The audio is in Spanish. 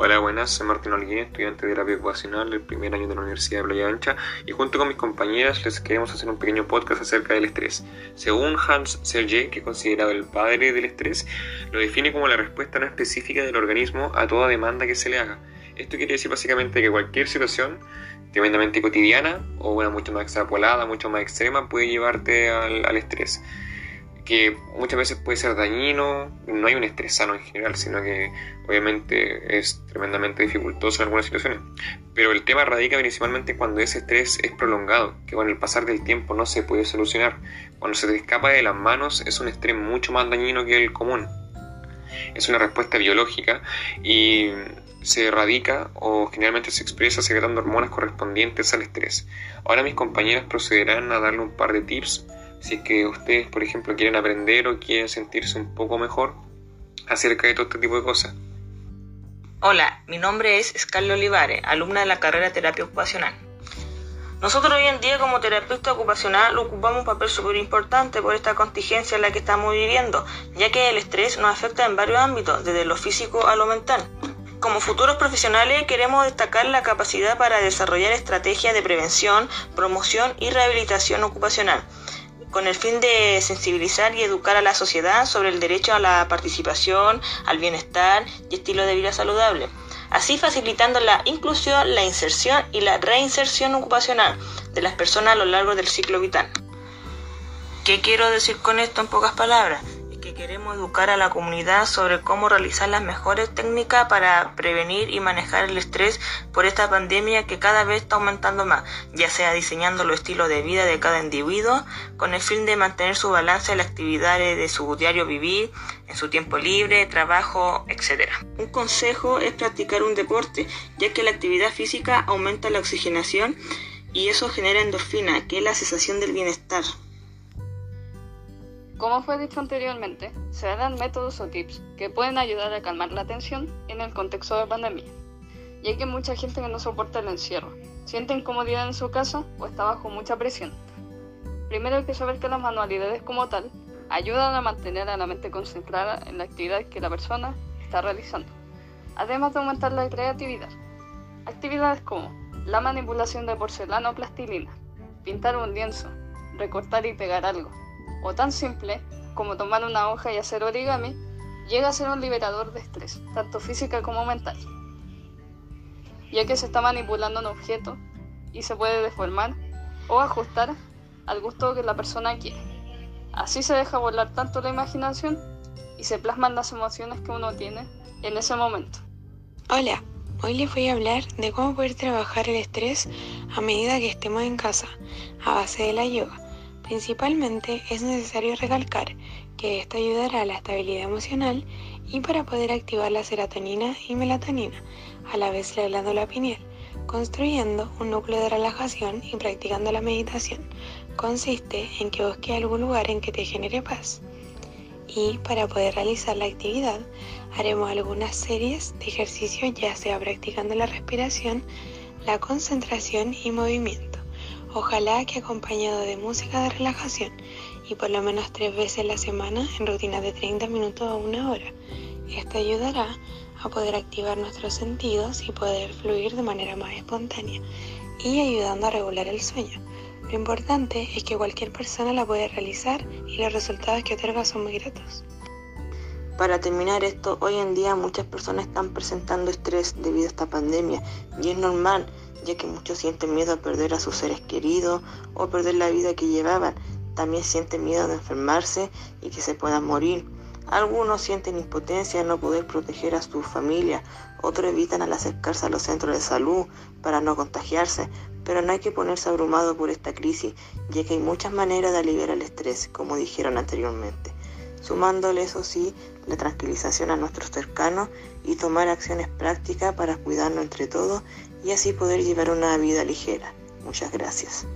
Hola, buenas, soy Martín Olguín, estudiante de terapia ocupacional del primer año de la Universidad de Playa Ancha y junto con mis compañeras les queremos hacer un pequeño podcast acerca del estrés. Según Hans Selye, que es considerado el padre del estrés, lo define como la respuesta no específica del organismo a toda demanda que se le haga. Esto quiere decir básicamente que cualquier situación tremendamente cotidiana o una mucho más extrapolada, mucho más extrema puede llevarte al estrés que muchas veces puede ser dañino, no hay un estrés sano en general, sino que obviamente es tremendamente dificultoso en algunas situaciones. Pero el tema radica principalmente cuando ese estrés es prolongado, que con el pasar del tiempo no se puede solucionar. Cuando se te escapa de las manos es un estrés mucho más dañino que el común. Es una respuesta biológica y se radica o generalmente se expresa secretando hormonas correspondientes al estrés. Ahora mis compañeras procederán a darle un par de tips si que ustedes, por ejemplo, quieren aprender o quieren sentirse un poco mejor acerca de todo este tipo de cosas. Hola, mi nombre es Scarlett Olivares, alumna de la carrera de terapia ocupacional. Nosotros hoy en día como terapeuta ocupacional ocupamos un papel súper importante por esta contingencia en la que estamos viviendo, ya que el estrés nos afecta en varios ámbitos, desde lo físico a lo mental. Como futuros profesionales queremos destacar la capacidad para desarrollar estrategias de prevención, promoción y rehabilitación ocupacional, con el fin de sensibilizar y educar a la sociedad sobre el derecho a la participación, al bienestar y estilo de vida saludable, así facilitando la inclusión, la inserción y la reinserción ocupacional de las personas a lo largo del ciclo vital. ¿Qué quiero decir con esto en pocas palabras? Que queremos educar a la comunidad sobre cómo realizar las mejores técnicas para prevenir y manejar el estrés por esta pandemia que cada vez está aumentando más, ya sea diseñando los estilos de vida de cada individuo con el fin de mantener su balance en las actividades de su diario vivir, en su tiempo libre, trabajo, etc. Un consejo es practicar un deporte, ya que la actividad física aumenta la oxigenación y eso genera endorfina, que es la sensación del bienestar. Como fue dicho anteriormente, se dan métodos o tips que pueden ayudar a calmar la tensión en el contexto de pandemia, ya que mucha gente que no soporta el encierro, siente incomodidad en su casa o está bajo mucha presión. Primero hay que saber que las manualidades como tal ayudan a mantener a la mente concentrada en la actividad que la persona está realizando, además de aumentar la creatividad. Actividades como la manipulación de porcelana o plastilina, pintar un lienzo, recortar y pegar algo, o tan simple como tomar una hoja y hacer origami, llega a ser un liberador de estrés, tanto física como mental, ya que se está manipulando un objeto y se puede deformar o ajustar al gusto que la persona quiere. Así se deja volar tanto la imaginación y se plasman las emociones que uno tiene en ese momento. Hola, hoy les voy a hablar de cómo poder trabajar el estrés a medida que estemos en casa, a base de la yoga. Principalmente es necesario recalcar que esto ayudará a la estabilidad emocional y para poder activar la serotonina y melatonina, a la vez la glándula pineal, construyendo un núcleo de relajación y practicando la meditación. Consiste en que busques algún lugar en que te genere paz. Y para poder realizar la actividad, haremos algunas series de ejercicios, ya sea practicando la respiración, la concentración y movimiento. Ojalá que acompañado de música de relajación y por lo menos tres veces a la semana en rutinas de 30 minutos a una hora. Esto ayudará a poder activar nuestros sentidos y poder fluir de manera más espontánea y ayudando a regular el sueño. Lo importante es que cualquier persona la puede realizar y los resultados que otorga son muy gratos. Para terminar esto, hoy en día muchas personas están presentando estrés debido a esta pandemia y es normal ya que muchos sienten miedo a perder a sus seres queridos o perder la vida que llevaban. También sienten miedo de enfermarse y que se puedan morir. Algunos sienten impotencia a no poder proteger a su familia, otros evitan al acercarse a los centros de salud para no contagiarse, pero no hay que ponerse abrumado por esta crisis, ya que hay muchas maneras de aliviar el estrés, como dijeron anteriormente, sumándole eso sí la tranquilización a nuestros cercanos y tomar acciones prácticas para cuidarnos entre todos y así poder llevar una vida ligera. Muchas gracias.